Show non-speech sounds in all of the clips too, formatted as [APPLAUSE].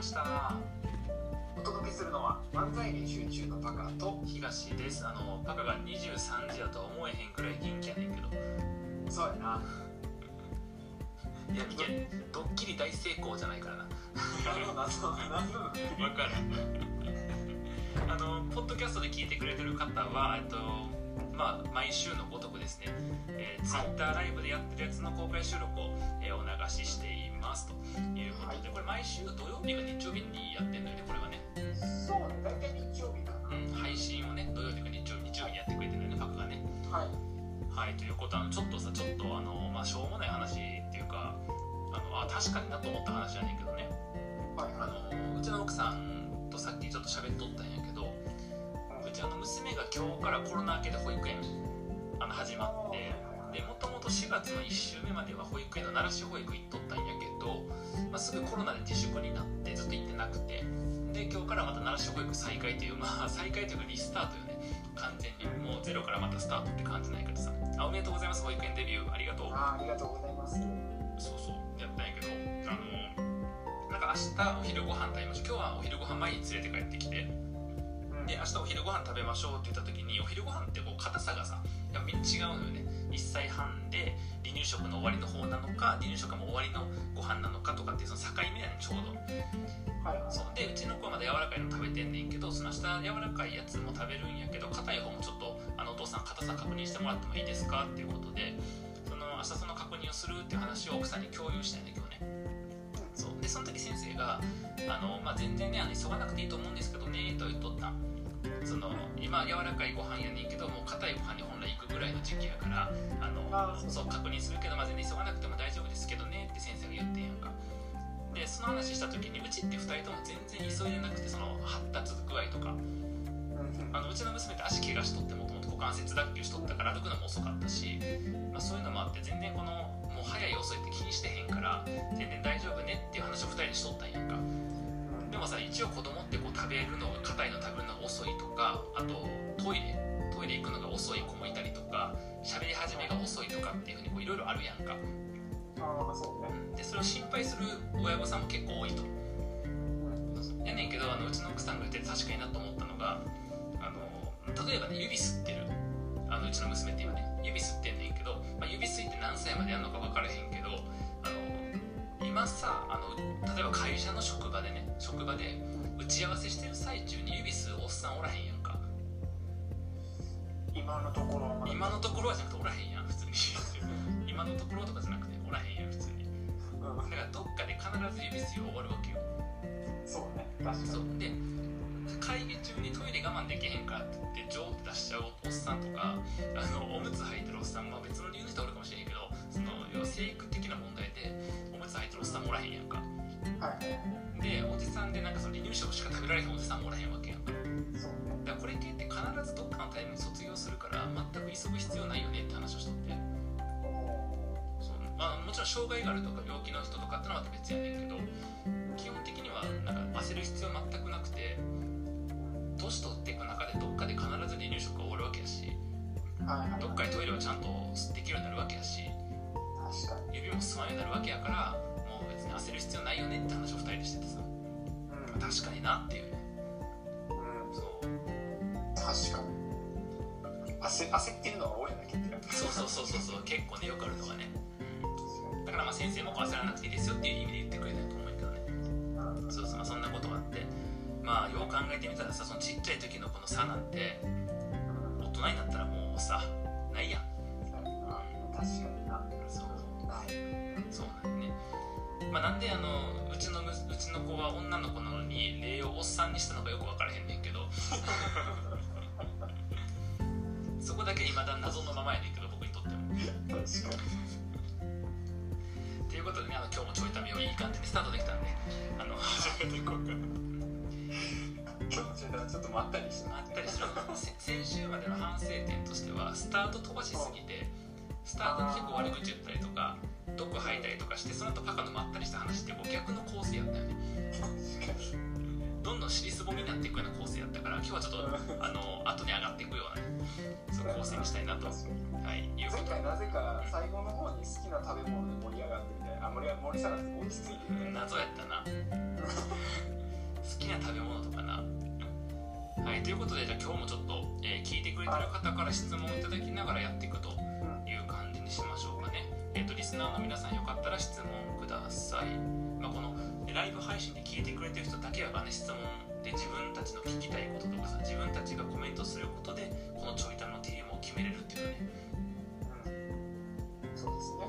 ました。お届けするのは漫才練習中のパカと東です。あのパカが23時だとは思えへんくらい元気やねんけど。そうやな。いやいけドッキリ大成功じゃないからな。分かるあのポッドキャストで聞いてくれてる方はえっとまあ毎週のごとくですね、えー、ツイッターライブでやってるやつの公開収録を、えー、お流ししていますということで、これ毎週土曜日か日曜日にやってるのよねこれはね。そうね大体日曜日かな。うん配信をね土曜日か日曜日日曜日にやってくれてるのよねパクがね。はい。はいということ。はあのちょっとさちょっとあのまあしょうもない話っていうかあのあ確かになと思った話やねんけどね。はいあのうちの奥さんとさっきちょっと喋っとったんやけどうちあの娘が今日からコロナ明けで保育園あの始まってでもともと4月の1週目までは保育園の奈良市保育行っとったんやけど、まあ、すぐコロナで自粛になってずっと行ってなくてで今日からまた奈良市保育再開という [LAUGHS] まあ再開というかリスタートよね。完全に。もうゼロからまたスタートって感じないけどさ。あおめでとうございます保育園デビュー。ありがとう。あありがとうございます。そうそう。やったんやけどあのなんか明日お昼ご飯食べましょう。今日はお昼ご飯前に連れて帰ってきて。で明日お昼ご飯食べましょうって言った時にお昼ご飯ってこう硬さがさやっぱ違うのよね1歳半で離乳食の終わりの方なのか離乳食がもう終わりのご飯なのかとかっていうその境目やねんちょうど。はいはい。そう。でうちの子はまだ柔らかいの食べてんねんけどその明日柔らかいやつも食べるんやけど硬い方もちょっとあのお父さん硬さ確認してもらってもいいですかっていうことでその明日その確認をするっていう話を奥さんに共有したんだけどね。そう。でその時先生があの、まあ、全然ねあの急がなくていいと思うんですけどねと言っとったその今柔らかいご飯やねんけどもう硬いご飯に本来行くぐらいの時期やからあのそう確認するけど、まあ、全然急がなくても大丈夫ですけどねって先生が言ってんやんか。でその話した時にうちって2人とも全然急いでなくてその発達具合とか。うんあのうちの娘って足怪我しとってもともと股関節脱臼しとったから歩くのも遅かったし、まあ、そういうのもあって全然このもう早い遅いって気にしてへんから全然大丈夫ねっていう話を2人でしとったんやんか。でもさ一応子供ってべるのが硬いの食べるのが遅いとかあとトイレトイレ行くのが遅い子もいたりとか喋り始めが遅いとかっていうふうにこういろいろあるやんか。ああそうね。でそれを心配する親御さんも結構多いと。うんやねんけどあのうちの奥さんが言ってて確かになと思ったのがあの例えばね指吸ってる。あのうちの娘って今ね指吸ってんねんけど、まあ、指吸いって何歳までやるのか分からへんけどあの今さあの例えば会社の職場でね職場で打ち合わせしてる最中に指吸うおっさんおらへんやんか。今のところ今のところはじゃなくておらへんやん普通に。[LAUGHS] 今のところとかじゃなくておらへんやん普通に。うん。だからどっかで必ず指吸い終わるわけよ。そうね確かに。そう。で会議中にトイレ我慢できへんかって言ってジョーって出しちゃうおっさんとかあのおむつ履いてるおっさんは別の理由の人おるかもしれへんけどその要は生育的な問題でおむつ履いてるおっさんもおらへんやんかはい。でおじさんでなんかその離乳食しか食べられへんおじさんもおらへんわけやん。だからこれ系って必ずどっかのタイムに卒業するから全く急ぐ必要ないよねって話をしとって。そう、まあ、もちろん障害があるとか病気の人とかってのはまた別やねんけど基本的にはなんか焦る必要全くなくて年取っていく中でどっかで必ず離乳食が終わるわけやしどっかでトイレはちゃんとできるようになるわけやし指も吸わんようになるわけやからに焦る必要ないよねって話を2人でしててさ。うん。確かになっていうね。うん。そう。確かに。焦焦ってるのは俺だけって感じそうそうそうそうそう。結構ねよくあるのがね、うん、だからまあ先生も焦らなくていいですよっていう意味で言ってくれたと思うけどね。うん。そうそう、まあ、そんなことがあって。まあよう考えてみたらさそのちっちゃい時のこの差なんて大人になったらもうさないやん。確かにな。そう。そうなんまあなんであのうちのむうちの子は女の子なのに礼をおっさんにしたのかよく分からへんねんけど。[LAUGHS] そこだけ未だ謎のままやねんけど僕にとっても。確かに。ということでねあの今日もちょいためをいい感じにスタートできたんであの始めていこうか。な [LAUGHS] ちょっとまったりしてあったりす。るせ先週までの反省点としてはスタート飛ばしすぎてスタートに結構悪口言ったりとか毒吐いたりとかしてその後パカのまったりした話ってこう逆の構成やったよね。どんどん尻すぼみになっていくような構成やったから今日はちょっとあの後に上がっていくようなそう構成にしたいなと、はい、いうこと。前回なぜか最後の方に好きな食べ物で盛り上がってみたい。なあ盛り上盛り下がって落ち着いてみたいな。謎やったな。好きな食べ物とかな。はいということでじゃあ今日もちょっと、えー聞いてくれてる方から質問いただきながらやっていくという感じにしましょうか。ねえっ、とリスナーの皆さんよかったら質問ください、まあ、このえライブ配信で聞いてくれてる人だけはね質問で自分たちの聞きたいこととかさ自分たちがコメントすることでこのちょいたのテーマを決めれるっていうね。うん。そうですね。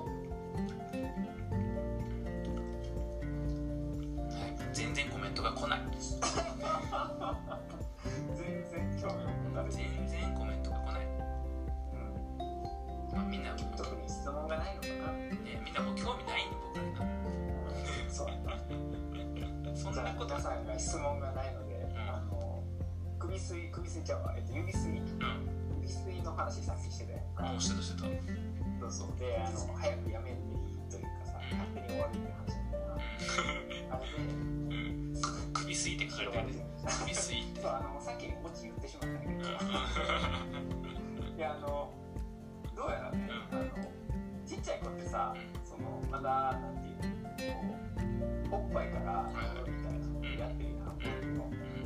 はい、全然コメントが来ない。[LAUGHS] 全然興味を持た全然コメントが来ない、うん。まあ、みんなも。特に質問いちゃうわ、えっと、指吸いうん。指吸いの話さっきしてたやんしてた。してたうん。そうそうであの早くやめん。でいいというかさうん。勝手に終わるって話だよなあれでうん。首すいって書かれてるね首すいってそうあのさっきオチ言ってしまったん。だけうん。ど、いやあのどうやらね、あのちっちゃい子ってさそのまだなんていうのこうおっぱいからみたいなやってるやん、う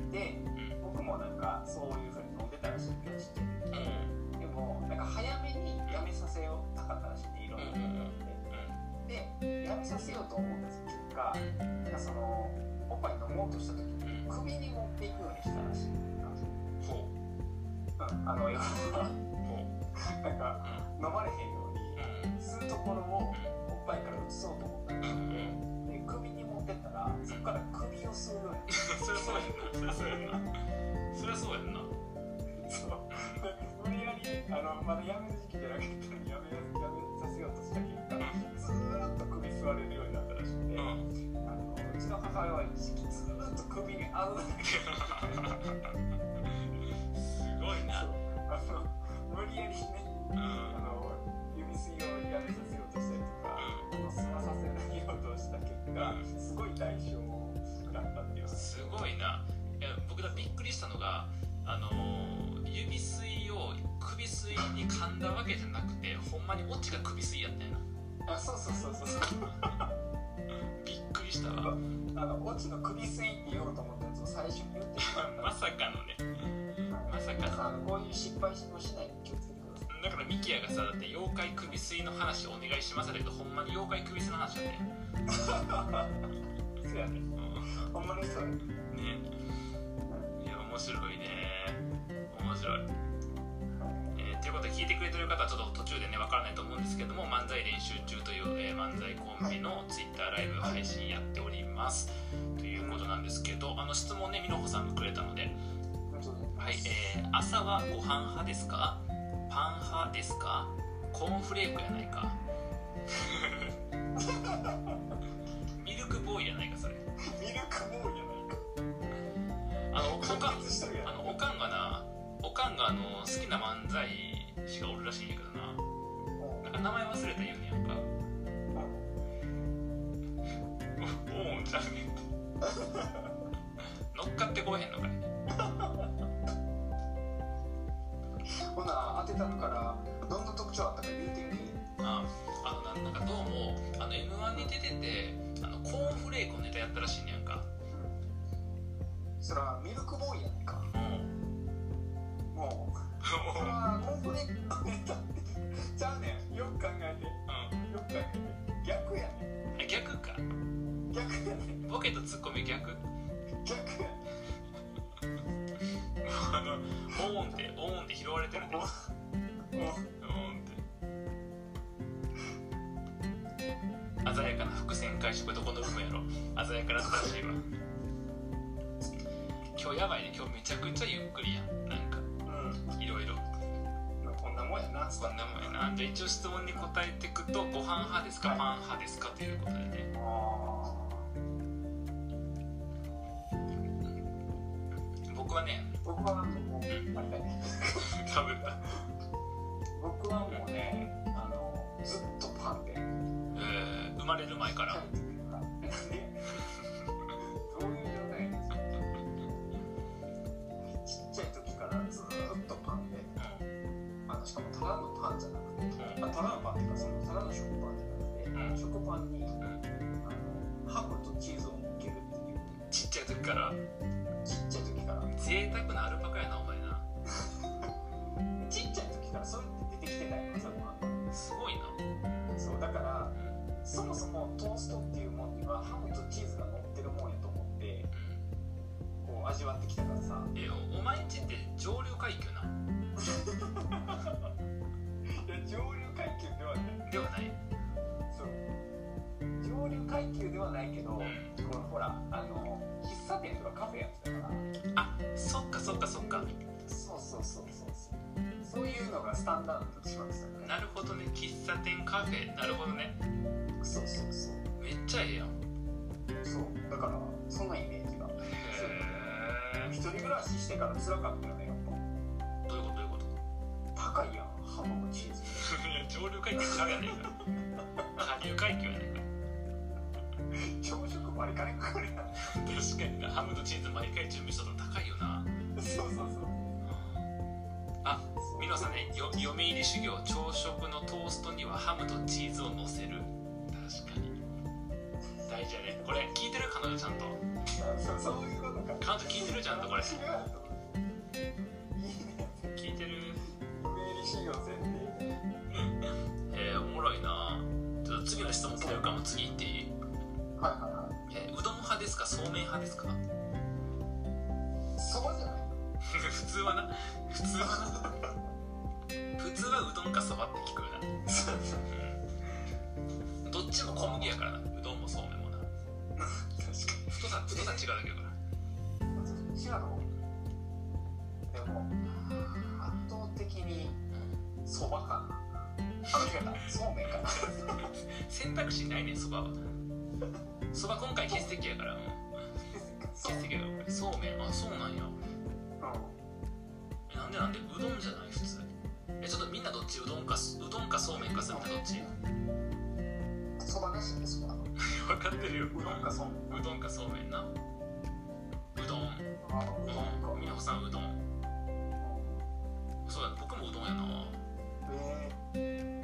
んで僕もなんかそういう風に飲んでたらしいんだよちっちゃいうん。時でもなんか早めにやめさせようたかったらしいねいろんな。ことってでやめさせようと思った結果なんかそのおっぱい飲もうとした時にうん。首に持っていくようにしたらしい。ほう。ん。あの要はなんか飲まれへんようにうん。吸うところをおっぱいから移そうと思ったらしうんくてで首に持ってったらそこから首を吸うようになっそりゃそうやんなそりゃそう。やんなそりゃそうやんな。てそう。で無理やりあのまだやめる時期じゃなかったのにやめやめさせようとした結果ずーっと首吸われるようになったらしくて、うん。あのうちの母親は一時期ずーっと首に合うだけ。[LAUGHS] すごいな。そ [LAUGHS] うあの無理やりねうんあの指吸いをやめさせようとしたりとか、この吸わさせないようとした結果、すごい代償を食らったっていうすごいないや僕がびっくりしたのがあのー指吸いを首吸いに噛んだわけじゃなくてほんまにオチが首吸いやったんやな。あそうそうそうそうそう。びっくりしたわ。あのオチの首吸いって言おうと思ったやつを最初に言ってしまった。まさかのね。まさかの。こういう失敗をしない気をつけてくださいだからミキヤがさだって妖怪首吸いの話お願いしますだけどほんまに妖怪首吸いの話だね [LAUGHS] そうやね。うほんまにそうや。ねんね面白いね。面白い。えーということで聞いてくれてる方はちょっと途中でねわからないと思うんですけども漫才練習中という、えー漫才コンビのツイッターライブ配信やっております。ということなんですけどあの質問ねみのほさんがくれたので。はい、えー、朝はご飯派ですか？パン派ですか？コーンフレークやないか？[LAUGHS] ミルクボーイやないかそれ。ミルクボーイやあのおかんあのおかんがなおかんがあの好きな漫才師がおるらしいんやけどな。なんか名前忘れた言うねやんか。おおんちゃうねん。乗っかってこうへんのかい。ほな当てたのからどんな特徴あったか言うてみああのななんかどうもあの m 1に出ててあのコーンフレークのネタやったらしいねやんかそらミルクボーイやないか。うん。もうそらコンフレークのネタって。ちゃうねん。よく考えて。よく考えて。逆やねあ逆かん。逆やねん。ボケとツッコミ逆。逆やねあのオーンってオーンって拾われてるで。んもうもうオーンって。鮮やかな伏線回収。これどこの部分やろ。鮮やかなったらしいわ今日やばいね。今日めちゃくちゃゆっくりやん。なんか。うん。いろいろ。まあこんなもんやな。そんなもんやな。じゃあ一応質問に答えていくとご飯派ですか、はい。パン派ですかということでね。あ僕はねー僕は味わってきたからさ。えおお前んちって上流階級な [LAUGHS] いや上流階級ではない。ではない。そう。上流階級ではないけど、うん。このほらあの喫茶店とかカフェやってたから。あそっかそっかそっか。そうそうそうそうそう。そういうのがスタンダードとしまってたからなるほどね。喫茶店カフェ。なるほどね。そうそうそう。めっちゃええやん。そう。だからそんなイメージ一人暮らししてから辛かったよねやっえどういうことどういうこと？ぱ高いやんハムもチーズ。上流階級ちゃうやねん。か下流階級やねんか [LAUGHS] 朝食割り金かかる。やん確かになハムとチーズ毎回準備したら高いよな。そうそうそうあミノさんねよ読売修行朝食のトーストにはハムとチーズを乗せる。確かに大事やね。これ聞いてる？彼女ちゃんと。そういうことか彼女聞いてる？ちゃんとこれ。違う聞いてる？えー、おもろいな。ちょっと次の質問来てるかも次行っていい、はいはいはい。えーうどん派ですか？そうめん派ですか？そばじゃない？[LAUGHS] 普通はな。普通はな。普通はうどんかそばって聞くよな。[LAUGHS] うん。どっちも小麦やからな。うどんもそうか太さ太さ違うだけやからに違うのでも圧倒的にそばかな。あ間違えたそうめんかな。[LAUGHS] 選択肢ないねんそばは。そば今回欠席やから。欠席やからそうめんあそうなんやうえなんでなんでうどんじゃない普通。えちょっとみんなどっち？うどんかうどんかそうめんかするってどっち？んそばなしでそば [LAUGHS] 分かってるよ。うどんかそう。めんうどんかそうめんな。うどん。あうどんかうん。みなほさんうどん。そうや僕もうどんやな。え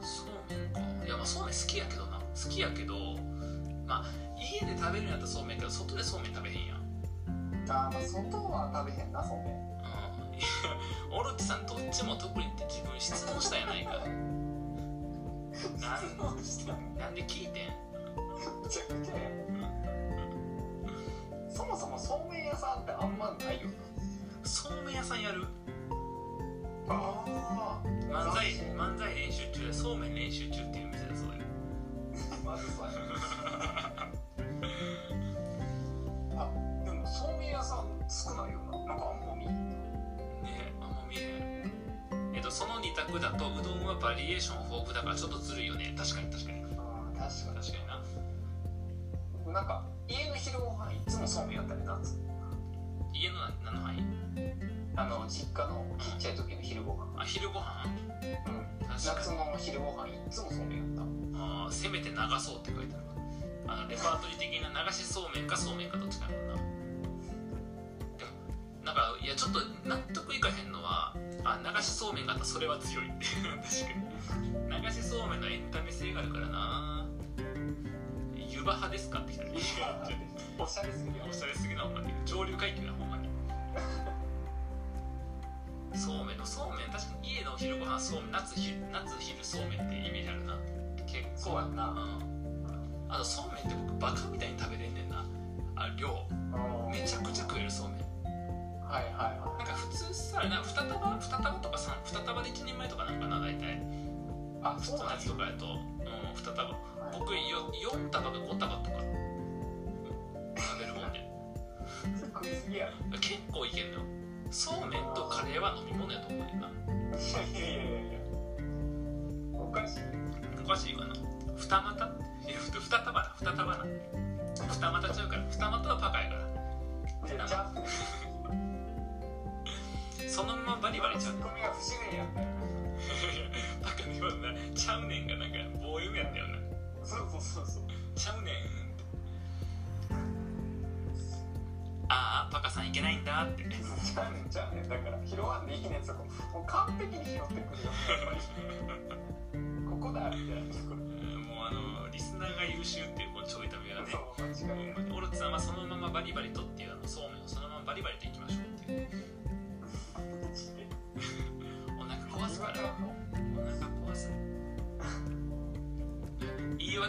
そうめんか。いやまあそうめん好きやけどな。好きやけどまあ家で食べるんやったらそうめんやけど外でそうめん食べへんやん。ー、あーまあ外は食べへんなそうめん。うん。いやオロチさんどっちも特にって自分質問したやないかなんなん？で聞いてん。めちゃ。くちゃやそもそもそうめん屋さんってあんまないよ。そうめん屋さんやる。なああ漫才漫才練習中でそうめん練習中っていう店だそうよまずそうやその2択だとうどんはバリエーション豊富だからちょっとずるいよね。確かに確かに。確か確かにな。になんか家の昼ご飯いつもそうめんやったりな家の何の範囲？あの実家のちっちゃい時の昼ご飯。あ昼ご飯？うん。確夏の昼ご飯いつもそうめんやっあーせめて流そうって書いてあるあのレパートリー的な流しそうめんかそうめんかどっちかやもんな。なんかいやちょっと納得いかへんのはあ流しそうめんがあったらそれは強いって [LAUGHS] 確かに。流しそうめんのエンタメ性があるからな。湯葉派ですかって来たら [LAUGHS] おしゃれすぎる。よおしゃれすぎなほんまに。上流階級なほんまに。[LAUGHS] そうめんのそうめん確かに家のお昼ご飯そうめん夏昼夏昼そうめんってイメージあるな。結構。そうやんな。うん。あとそうめんって僕バカみたいに食べれんねんな。あ量。めちゃくちゃ食えるそうめんはいはいはなんか普通さなんか2束2束とか3 2束で1人前とかなんかな大体いあ普通のやつとかやと、うん、2束はい。僕よ。4束か5束とか食べるもんで結構いけんのよそうめんとカレーは飲み物やと思うねんないやいやいやいやおかしい。おかしいかな。二股。いやふ二束な二束な二股ちゃうから二股はパカやから。いやちゃうそのままバリバリちゃうんツッコミが不自然やったよバカな。ちゃうねんがなんか棒読みやったよなそうそうそうそうちゃうねん。ってああパカさんいけないんだって。ちゃうねん。ちゃうねんだから拾わんでいいねんそこもう完璧に拾ってくる。よここだみたいなところもうあのリスナーが優秀っていうこうちょいね。そう間違いない。オルツさんはそのままバリバリとっていうあのそうめんをそのままバリバリといきましょう。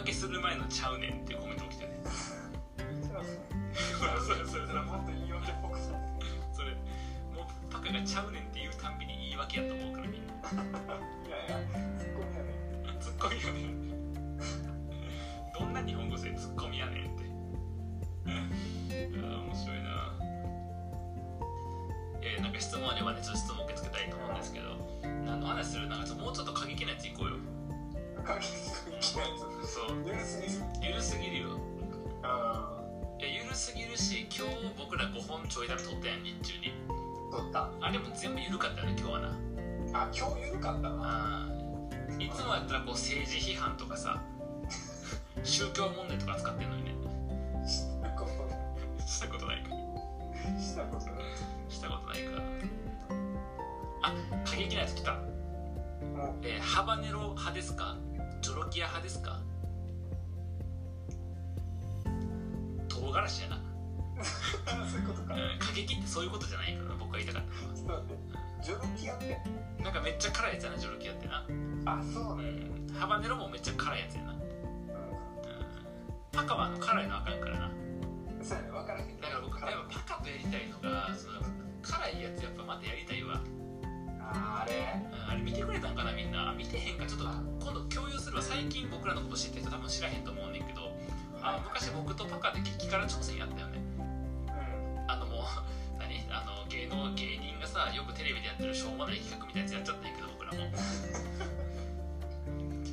言い訳する前のちゃうねんっていうコメントも来てね。[LAUGHS] それそれそれそれもっと言い訳っぽくしたそれもうパカがちゃうねんって言うたんびに言い訳やと思うからみんないやいやツッコミやねツッコミやねんどんな日本語でツッコミやねんっていや面白いなえー、なんか質問あればねちょっと質問受け付けたいと思うんですけど何の話するなんかちょっともうちょっと過激なやついこうよ過激なやつそうゆるすぎる。ゆるすぎるよ。あいやゆるすぎるし今日僕ら5本ちょいだめ撮ったやん日中に。あ取った。あれも全部ゆるかったよね今日はな。あ今日ゆるかったないつもやったらこう政治批判とかさ [LAUGHS] 宗教問題とか扱ってんのにね。したことしたことないか。したことない。したことないか。あ過激なやつ来た、もえーハバネロ派ですか？ジョロキア派ですか？唐辛子やな、う [LAUGHS] そういうことか。うん、過激ってそういうことじゃないから僕が言いたかったちょっと待って。ジョロキアって。なんかめっちゃ辛いやつやなジョロキアってな、あそううねん、ハバネロもめっちゃ辛いやつやな、うん、うパカはあの辛いのあかんからな。んそうやね分からへんだから僕やっぱパカとやりたいのがその辛いやつやっぱまたやりたいわ、ああれ？うん、あれ見てくれたんかなみんな。見てへんか。ちょっと今度共有するわ。最近僕らのこと知ってる人多分知らへんと思うねんけどあの昔僕とパカで激辛挑戦やったよね。うん。あのもう [LAUGHS] 何？あの芸能芸人がさよくテレビでやってるしょうもない企画みたいなやつやっちゃったんやけど僕らも。[LAUGHS]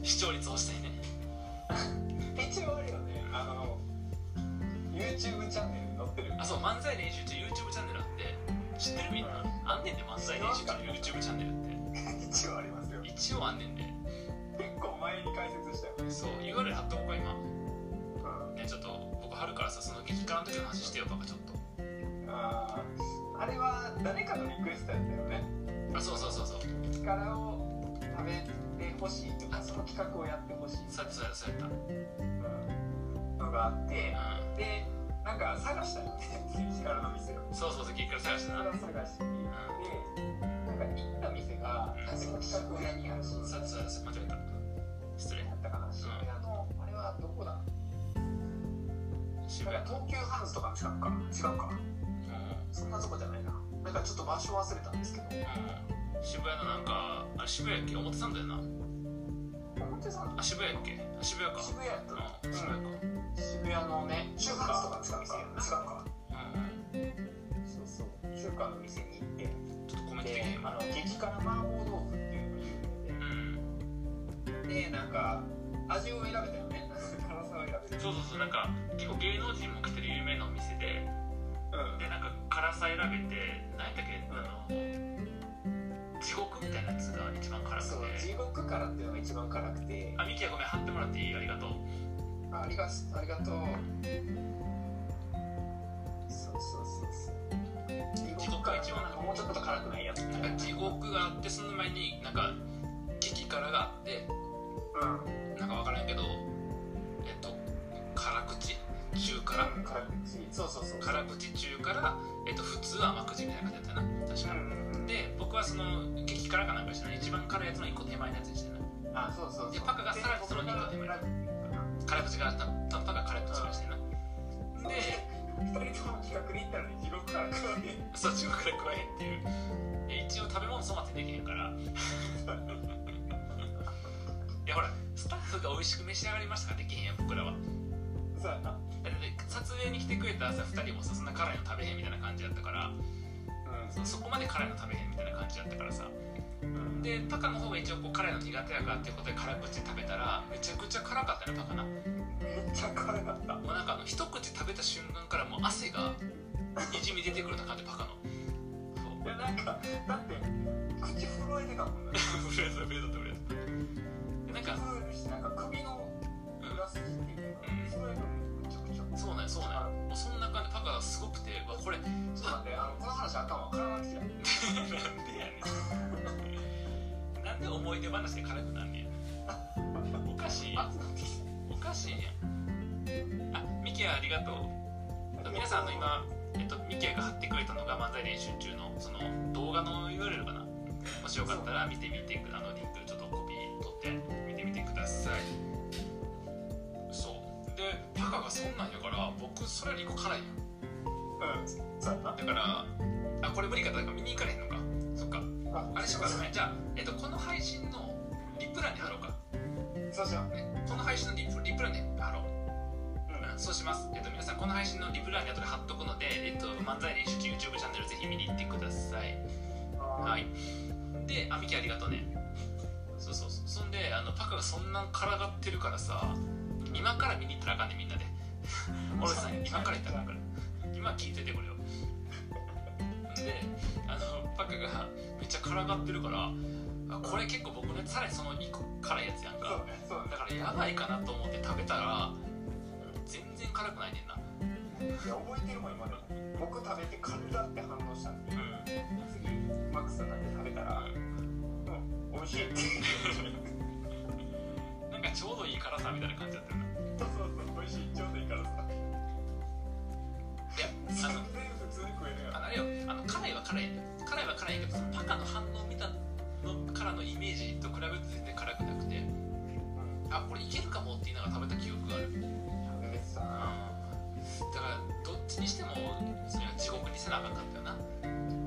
視聴率欲したいね。一応あるよね。あの YouTube チャンネルに載ってる。あそう漫才練習中 YouTube チャンネルあって知ってるみんな？あんねんで漫才練習中 YouTube チャンネルって。[LAUGHS] 一応ありますよ。一応あんねんで。結構前に解説したよね。そう URL 貼っとこうか今その激辛の話してよちょっと。あーあれは誰かのリクエストやったよね。あそうそうそうそう。激辛を食べてほしいとかその企画をやってほしいそうやったそうやった。そうん。のがあってたうん。でなんか探したよね。激辛の店を。そうそうそう激辛探したな。探してでなんか行った店がうん。その企画をやそう間違えた。失礼。やったかな。渋谷のあれはどこだ？渋谷東急ハンズとかの近くか？違うか？うん。そんなとこじゃないな。なんかちょっと場所忘れたんですけど。うん。渋谷のなんかあれ渋谷やっけ表参道やな。表参道？あ渋谷やっけ？あ渋谷か。渋谷やった。なうん渋谷か。渋谷のね中華とか近くか違うかうん。うん。そうそう。中華の店に行って。ちょっとコメントであの激辛麻婆豆腐っていうのがうん有名ででなんか味を選べたよねそうそうそうなんか結構芸能人も来てる有名なお店でうん。でなんか辛さ選べて何やったっけあの地獄みたいなやつが一番辛くそうて地獄辛っていうのが一番辛くて。あミキヤごめん貼ってもらっていい？ありがとう。あありがありがとう。そうそうそうそう。地獄が一番なんかもうちょっと辛くないやつ。なんか地獄があってその前になんか激辛があってうん。なんか分からんけどえっと辛口中辛辛口。そうそうそう。辛口中辛、えっと、普通甘口みたいな感じだったな確か。うんで僕はその激辛かなんかしてない一番辛いやつの1個手前のやつにしてなあそうそうそう。でパカがさらにその二個手前。で辛口がたたパカ辛口がしてな。で二人とも企画に行ったのに地獄から食わねそっちから食わへんっていう。え一応食べ物粗末にできへんから。[LAUGHS] いやほらスタッフが美味しく召し上がりましたからできへんやん僕らはそうやな。撮影に来てくれたさ2人もさそんな辛いの食べへんみたいな感じだったからそそこまで辛いの食べへんみたいな感じだったからさ。うんでパカの方が一応こう辛いの苦手やからっていうことで辛口食べたらめちゃくちゃ辛かったねパカな。もめっちゃ辛かった。うなんかあの一口食べた瞬間からもう汗がにじみ出てくるな感じパカの。そ [LAUGHS] ういやなんかだって口震えてたもんね。フレーズフレーズフレーズでなんか震えるしなんか首の裏筋っていうかうん震えるのめちゃくちゃそうなんやそうなんやもうそんな感じパカがすごくてわ。これそうなんであのこの話あかんわ。からなくてなんでやねんなんで思い出話で辛くなんねやおかしいおかしいやんあミキヤありがとう皆さんの今、えっと、ミキヤが貼ってくれたのが漫才練習中のその動画の URL かなもしよかったら見てみてあのリンクちょっとコピー取って見てみてくださいでパカがそんなんやから僕それより1個辛いやん。うんそうやな。だからあこれ無理かだから見に行かれへんのか。そっか。あれしようか。じゃあ、えっと、この配信のリプランに貼ろうか。そうしよう。ね、この配信のリプリプランに貼ろう、うん、そうします、えっと、皆さんこの配信のリプランに後で貼っとくので、えっと、漫才練習中 YouTube チャンネルぜひ見に行ってください。はい。であミキありがとうね。そうそうそう。そんであのパカがそんなからがってるからさ今から見に行ったらあかんねみんなで。[LAUGHS] 俺さ今から行ったらあかんから。今聞いててこれを。であのパカがめっちゃからがってるからあこれ結構僕ねさらにその2個辛いやつやんか。だからやばいかなと思って食べたら全然辛くないねんな。いや覚えてるもん今でも。僕食べて辛って反応したんで。うん。次マックスさんだけ食べたらうん。美味しいちょうどいい辛さみたいな感じだったよな。そうそうそう美味しいちょうどいいからさ。いや全然あの普通に食えるやんあのあれよ。あの辛いは辛い辛いは辛いけどそのパカの反応見たのからのイメージと比べると全然辛くなくて。あこれいけるかもって言いながら食べた記憶がある。食べてさ。だからどっちにしてもそれは地獄にせなあかんかったよな。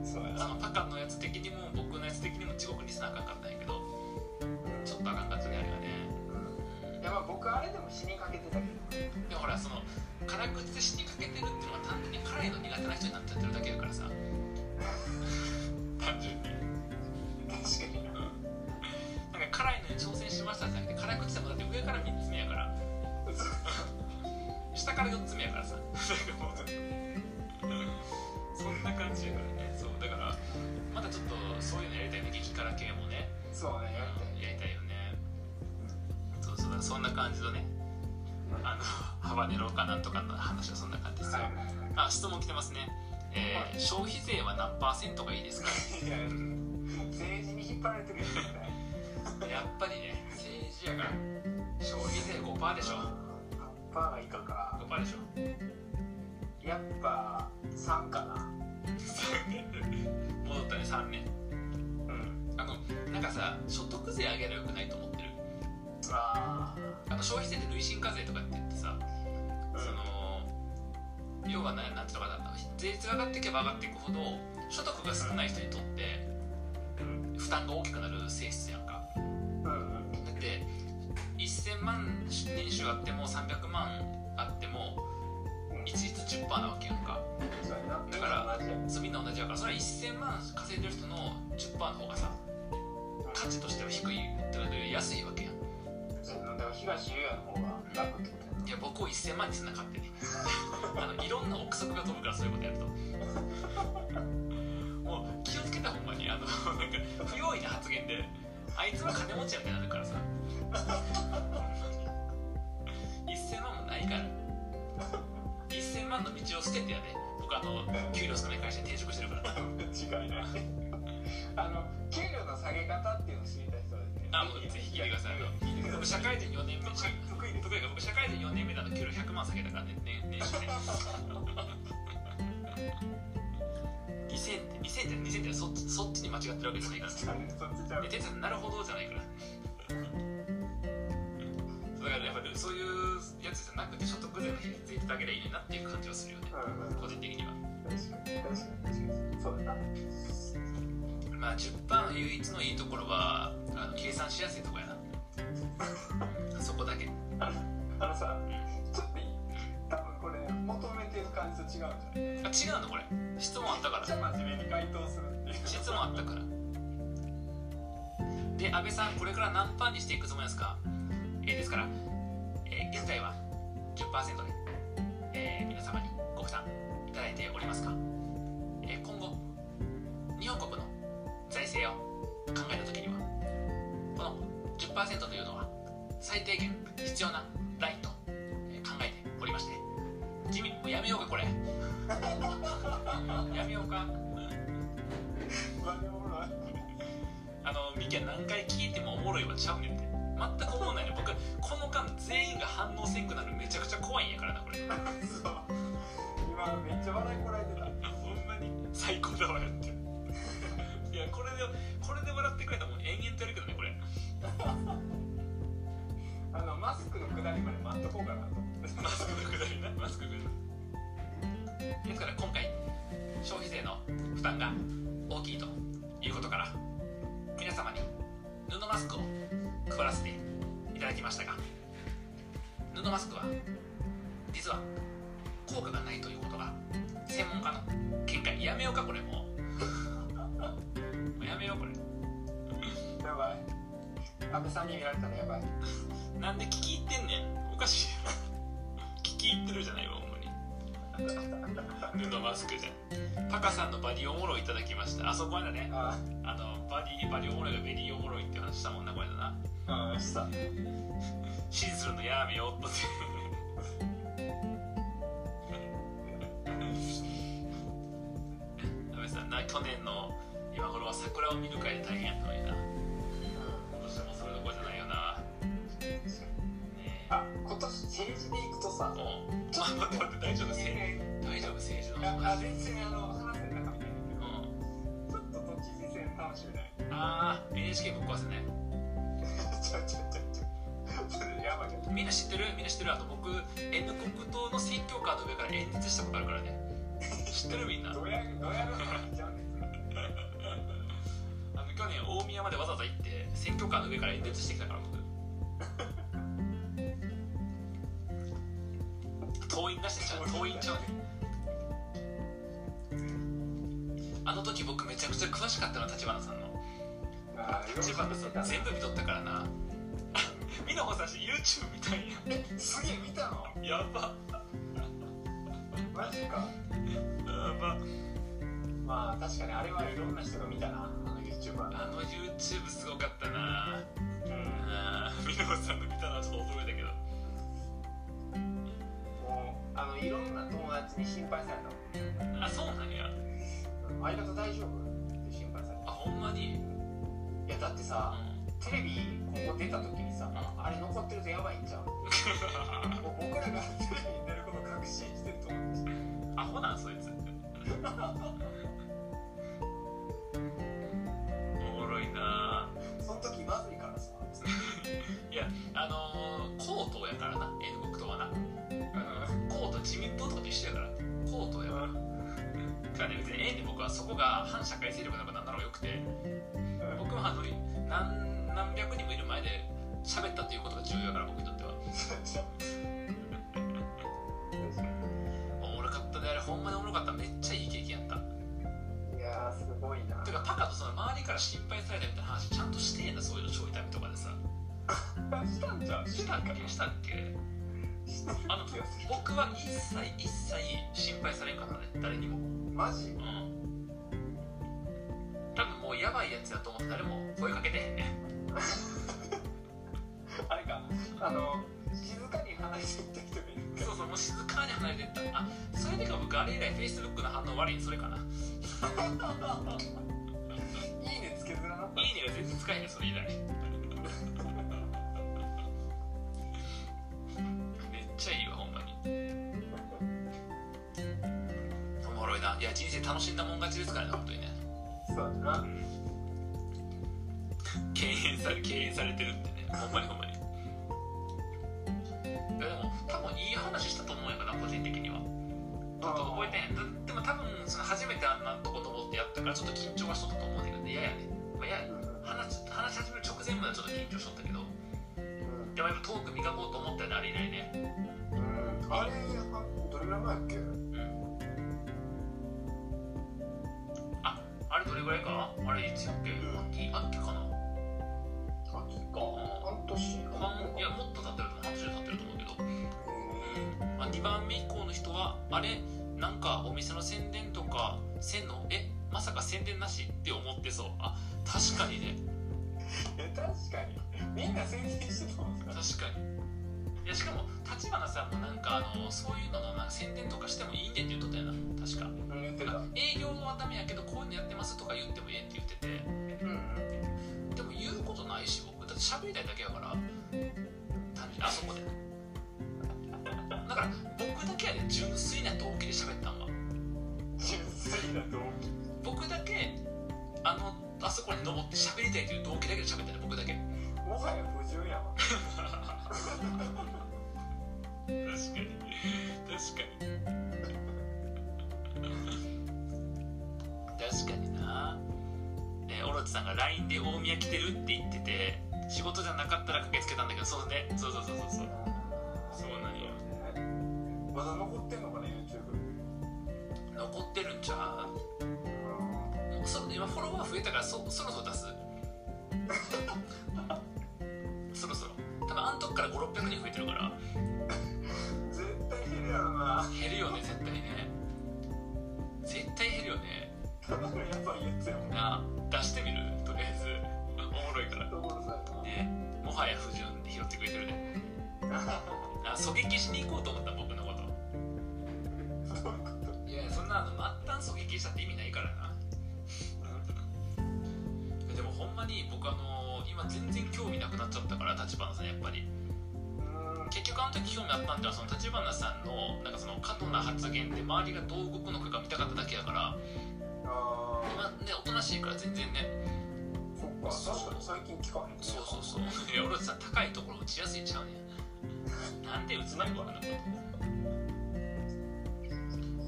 そうやな。あのパカのやつ的にも僕のやつ的にも地獄にせなあかんかったんやけどちょっとあかんかったねあれはねいやまあ僕あれでも死にかけてたけどでもほらその辛口で死にかけてるっていうのは単純に辛いの苦手な人になっちゃってるだけだからさ。[LAUGHS] 単純に。確かにななんか辛いのに挑戦しましたじゃなくて辛口でもだって上から3つ目やから。下から4つ目やからさ。[LAUGHS] そんな感じやからね。そうだからまだちょっとそういうのやりたいね。激辛系もね。そうね感じのねあのハバネロかなんとかの話はそんな感じですよ。あ質問来てますね、えー消費税は何パーセントがいいですか？いや政治に引っ張られてるやん絶対やっぱりね政治やから消費税5%でしょ。パーがいいかか。5%でしょ。やっぱ3かな。[LAUGHS] 戻ったね3年うん。あのなんかさ所得税上げればよくないと思ってる？ああの消費税で累進課税とかって言ってさ、ーその要はななんていうのかな税率が上がっていけば上がっていくほど所得が少ない人にとってうん。負担が大きくなる性質やんか。うんうん。だって1000万年収あっても300万あっても一律10%なわけやんか。だから同じやんそうみんな同じやからそれは1000万稼いでる人の10%の方がさ価値としては低いだから安いわけやん東優也の方が楽ってことや。いや僕を1000万にすんな勝手に。[LAUGHS] あのいろんな憶測が飛ぶからそういうことやると。[LAUGHS] もう気をつけたほんまに。あのなんか不用意な発言であいつは金持ちやみたいになるからさ。[LAUGHS] 1000万もないから。1000万の道を捨ててやで僕あの給料少ない会社に転職してるから。違いない。あの給料の下げ方っていうのを知りたい人あもうぜひ聞いてくださいいい僕社会人4年目得意得意か僕社会人4年目だと給料100万下げたからねね年収ね2000って2000って2000ってそっちそっちに間違ってるわけじゃないからそっちちゃうね、哲也なるほどじゃないから。だからやっぱりそういうやつじゃなくて所得税の比率いただけでいいなっていう感じはするよね、うん個人的には。確かに確かに確かにそうだなまあ10%唯一のいいところはあのしやすいところやな。そこだけ。あのさちょっといい多分これ求めてる感じと違うんじゃない？あ違うのこれ。質問あったから。ゃ真面目に回答するっていう質問あったから。で、安倍さん、これから何パーにしていくつもりですか？えーですから、えー現在は10%で、えー皆様にご負担いただいておりますが、えー今後、日本国の財政を考えたときには、この10%というのは最低限必要なラインとえー考えておりまして、君、もうやめようか、これ。[LAUGHS] やめようか。まあのミキは何回聞いてもおもろいはちゃうねんって。全く思わないね。僕この間全員が反応せんくなるめちゃくちゃ怖いんやからなこれ。そう。今めっちゃ笑いこらえてた。ほんまに最高だわやって。いやこれでこれで笑ってくれたらもう延々とやるけどねこれ [LAUGHS] あのマスクのくだりまで待っとこうかなと思って。マスクのくだり。なマスクくだりですから今回消費税の負担が大きいということから皆様に布マスクを配らせていただきましたが布マスクは実は効果がないということが専門家の見解。やめようかこれ [LAUGHS] もうやめようこれ。やばい安倍さんに見られたらやばい。なんで聞き入ってんねん。おかしい聞き入ってるじゃないわほんまに。布マスクじゃんパカさんのバディおもろいいただきました。あそこまでね。あのバディバディおもろいがベリーおもろいって話したもんなこれだな。ああした。指示するのやめよっとって安倍さんな去年の今頃は桜を見る会で大変やったのになあ今年政治でいくとさもうちょっと待って待って大丈夫政大丈夫政治のあ話全然あの話せなかったんだけど。うん。ちょっと都知事選楽しみだよああ NHK ぶっ壊すねちょちょちょちょみんな知ってる？みんな知ってる？あの僕 N 国党の選挙カーの上から演説したことあるからね。知ってるみんな？[LAUGHS] あの去年大宮までわざわざ行って選挙カーの上から演説してきたから僕党員出してちゃう党員ちゃう？ねあの時僕めちゃくちゃ詳しかったの立花さんの。立花さん全部見とったからな。みのほさんし YouTube みたいえすげえ見たの？ややば。マジか。やば。まあ確かにあれはいろんな人が見たなあの YouTuber あの YouTube すごかったな。うん。あーみのほさんの見たのはちょっと驚いたけどあのいろんな友達に心配されたあそうなんや。相方大丈夫？って心配されあほんまに？たいやだってさテレビ今後出た時にさあれ残ってるとやばいんじゃん [LAUGHS] もう僕らがテレビに出ること確信してると思う。しアホなんそいつ [LAUGHS] そこが反社会勢力なんかなんだろうよくて僕はあの何何百人もいる前で喋ったっていうことが重要やから僕にとっては。おもろかったであれほんまにおもろかった。めっちゃいい経験やった。いやーすごいな。てかパカとその周りから心配されたみたいな話ちゃんとしてえなそういうのちょいたみとかでさ。したんじゃんしたっけ？したっけあの僕は一切一切心配されんかったね誰にも。マジ？うん多分もうやばいやつやと思って誰も声かけてへんね [LAUGHS] あれか。あの静かに話していった人がいるそうそうもう静かに離れてったあそれでか僕あれ以来 Facebook の反応悪いそれかな。いいねつけづらなった。いいねが全然使えへんそれ以来。めっちゃいいわほんまに。おもろいな。いや人生楽しんだもん勝ちですからね本当にねそうだな。敬遠され敬遠されてるってね。ほんまにほんまに。でも多分いい話したと思うんやから個人的には。ちょっと覚えてへん。だでも多分その初めてあんなとこと思ってやったからちょっと緊張はしとったと思うんだけど嫌やね。まあ嫌や話話し始める直前まではちょっと緊張しとったけどでもやっぱトーク磨こうと思ったよねあれ以来ね。うん。あれあどれぐらい前やっけ？れどれぐらいかあれいつやっけ秋秋かな？秋か。半年。半いやもっと経ってると思う半年は経ってると思うけど。まあ、2番目以降の人はあれ？なんかお店の宣伝とかせんの？え？まさか宣伝なしって思ってそう。あ確かにね。[LAUGHS] 確かに。みんな宣伝してたもん確かにやしかも立花さんもなんかあのそういうのの宣伝とかしてもいいねって言っとったよな。確か。営業のためやけどこういうのやってますとか言ってもええって言ってて、うん、でも言うことないし僕。だって喋りたいだけやから。単純にあそこで。だから僕だけやで、ね、純粋な動機で喋ったんは純粋な動機。僕だけあのあそこに登って喋りたいという動機だけで喋ったね僕だけ。もはや不純やわ。確かに。確かに確かにな。ねオロチさんが LINE で大宮来てるって言ってて仕事じゃなかったら駆けつけたんだけどそうね。そうそうそうそうそう。そうなんよ。まだ残ってんのかな YouTube 残ってるんちゃう？もうそ今フォロワー増えたからそそろそろ出す [LAUGHS] そろそろ。多分あん時から5600人増えてるから。絶対減るやろな。減るよね絶対ね。絶対減るよね。やばいやつやもんな出してみる？とりあえず。おもろいから。ね。もはや不純で拾ってくれてるね。[LAUGHS] あ狙撃しに行こうと思った僕のこと。いやそんなあの末端狙撃したって意味ないからな。でもほんまに僕あの今全然興味なくなっちゃったから立花さんやっぱり。うん結局あの時興味あったんではその立花さんのなんかその過度な発言で周りがどう動くのかが見たかっただけやから。あ今ねおとなしいから全然ね。ーそっか確かに最近聞かへんねそうそうそう。いや俺さ高いところ打ちやすいんちゃうねん。なんで打つのに僕のこと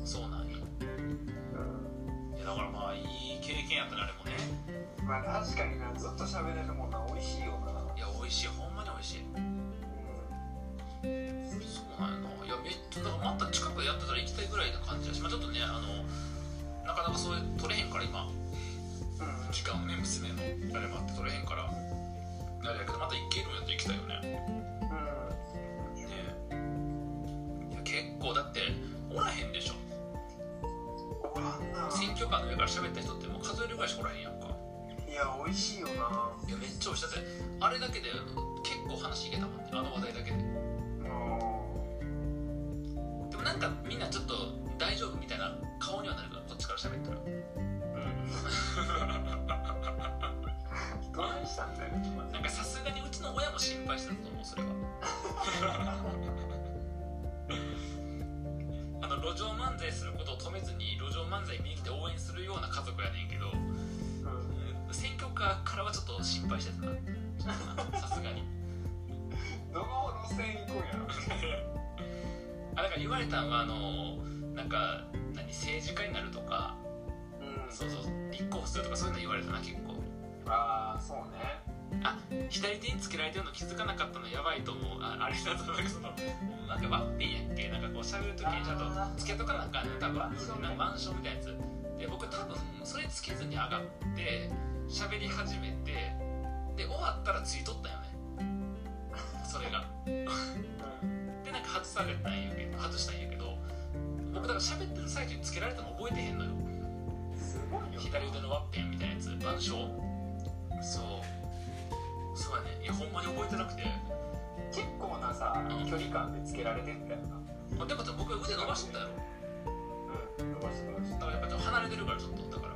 そうなんよ。ういやだからまあいい経験やったなあれもまあ確かにな。ずっと喋れるもんな。美味しいよな。いや美味しい。ほんまに美味しい。そうなんやな。いやめっちゃだからまた近くでやってたら行きたいぐらいな感じだし。まあちょっとねあのなかなかそういう取れへんから今。うんうん。時間をね娘のあれもあって取れへんから。あれやけどまた行けるんやったら行きたいよね。ね。いや結構だっておらへんでしょ。選挙カーの上から喋った人ってもう数えるぐらいしかおらへんやん。かいや美味しいよな。いやめっちゃ美味しいだってあれだけで結構話いけたもんね。あの話題だけで。もでもなんかみんなちょっと大丈夫みたいな顔にはなるからこっちから喋ったら。うど [LAUGHS] ないしたんだよ [LAUGHS] なんかさすがにうちの親も心配してたと思うそれは。[LAUGHS] あの路上漫才することを止めずに路上漫才見に来て応援するような家族やねんけどうん選挙カーからはちょっと心配してたなさすがに。どの路線行くんやろ。[LAUGHS] あだから言われたんはあのなんか何政治家になるとかうん。そうそう立候補するとかそういうの言われたな結構。ああそうね。あ左手につけられてるの気づかなかったのやばいと思う。ああれだとなんかそのなんかワッペンやっけ？なんかこう喋る時にちゃんとつけとかなんかね多分なんかマンションみたいなやつで僕多分それつけずに上がって喋り始めてで終わったらついとったよね。それが。うん。でなんか外されたんやけど外したんやけど僕だから喋ってる最中につけられたの覚えてへんのよ。すごいよ左腕のワッペンみたいなやつ腕章。そう。そうやね。いやほんまに覚えてなくて。結構なさうん。距離感でつけられてんだよな。あでも僕腕伸ばしてたやろ。うん。伸ばして伸ばしてだからやっぱ離れてるからちょっとだから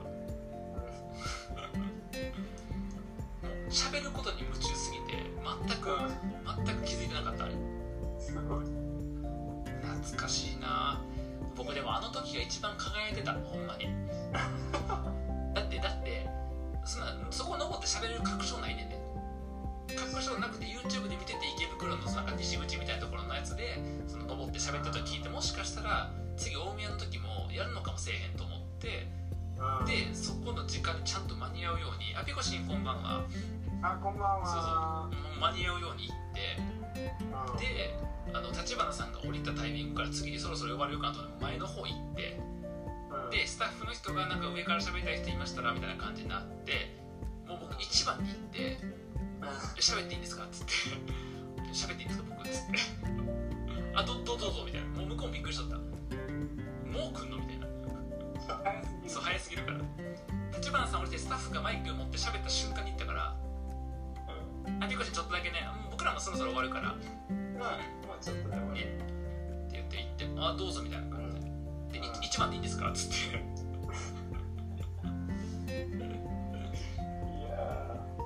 喋ることに夢中すぎて全く全く気づいてなかったあれ。すごい懐かしいな。僕でもあの時が一番輝いてた。ほんまに。[LAUGHS] だってだってそんなそこ登って喋れる確証ないねんで。確証なくて YouTube で見てて池袋のなんか西口みたいなところのやつでその登って喋ってたと聞いてもしかしたら次大宮の時もやるのかもせえへんと思ってうん。でそこの時間にちゃんと間に合うように「あピコシンこんばんは」あこんばんは。そうもう間に合うように行って。うん。であの立花さんが降りたタイミングから次にそろそろ呼ばれるかなと前の方行って。うん。でスタッフの人がなんか上から喋りたい人いましたらみたいな感じになってもう僕一番に行って「喋っていいんですか?」っつって「喋っていいん [LAUGHS] ですか僕」っつって「あどどうぞどうぞ」みたいな。もう向こうもびっくりしとった「もう来んの?」みたいな。早すぎる。そう早すぎるから。立花さん降りてスタッフがマイクを持って喋った瞬間に行ったから「あピコシンちょっとだけねもう僕らもそろそろ終わるから」うんまあちょっとでも。ねって言って言って「あどうぞ」みたいな感じで「でい一番でいいんですか?」っつって。いや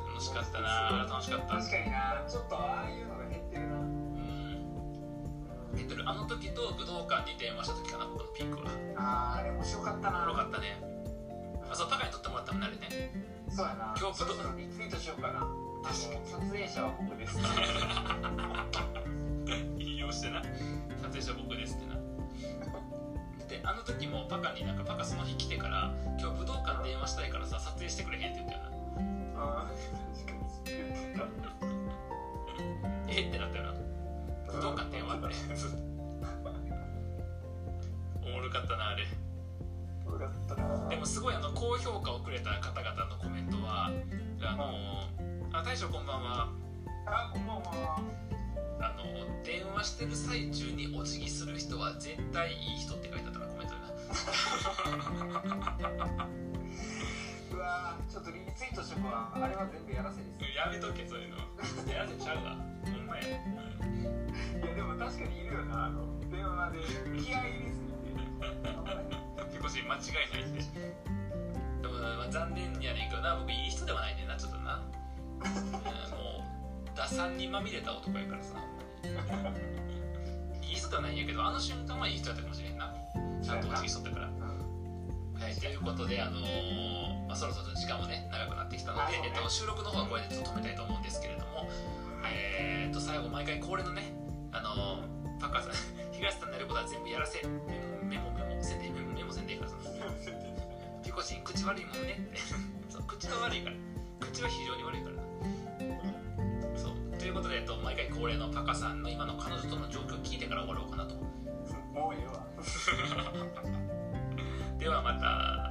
楽しかったな楽しかった。ー確かになちょっとああいうのが減ってるな。うん。減ってるるあの時と武道館に電話した時かな僕のピークは。あああれ面白かったな。おもろかったね。あそうパカに撮ってもらったもんねあれね。そうやな。今日武道リツイートしようかな撮影者は僕です [LAUGHS] 引用してな撮影者僕ですってな。であの時もパカになんかパカその日来てから今日武道館電話したいからさ撮影してくれへんって言ったよな。あー確かに。えってなったよな。武道館電話って。おもろかったなあれ。でもすごいあの高評価をくれた方々のコメントはあのあ大将こんばんは。あこんばんは。あの電話してる最中にお辞儀する人は絶対いい人って書いてあったなコメントでなうわーちょっとリツイートしとくわあれは全部やらせです。やめとけそういうの。やらせちゃうわ。ほんまや、いやでも確かにいるよなあの電話で気合い入れすぎて。結構し間違いないって。[LAUGHS] でも、まあ、残念やねんけどな僕いい人ではないねんなちょっとな、うん、もう打算にまみれた男やからさ。ほんまにいい人ではないんやけどあの瞬間はいい人だったかもしれんな。ちゃんとお辞儀しとったから。はい、ということで、あのーまあ、そろそろ時間もね長くなってきたので、ねえっと、収録の方はこれでちょっと止めたいと思うんですけれども、えー、と最後毎回恒例のね、あのーパッカーさん [LAUGHS] 東さんのやることは全部やらせメモメモメモせんでメモメモせんでいいからさ。ピコチン口悪いもんね。[LAUGHS] 口が悪いから。口は非常に悪いからということで、えっと、毎回恒例のパカさんの今の彼女との状況を聞いてから終わろうかなと。もうええわ。[LAUGHS] ではまた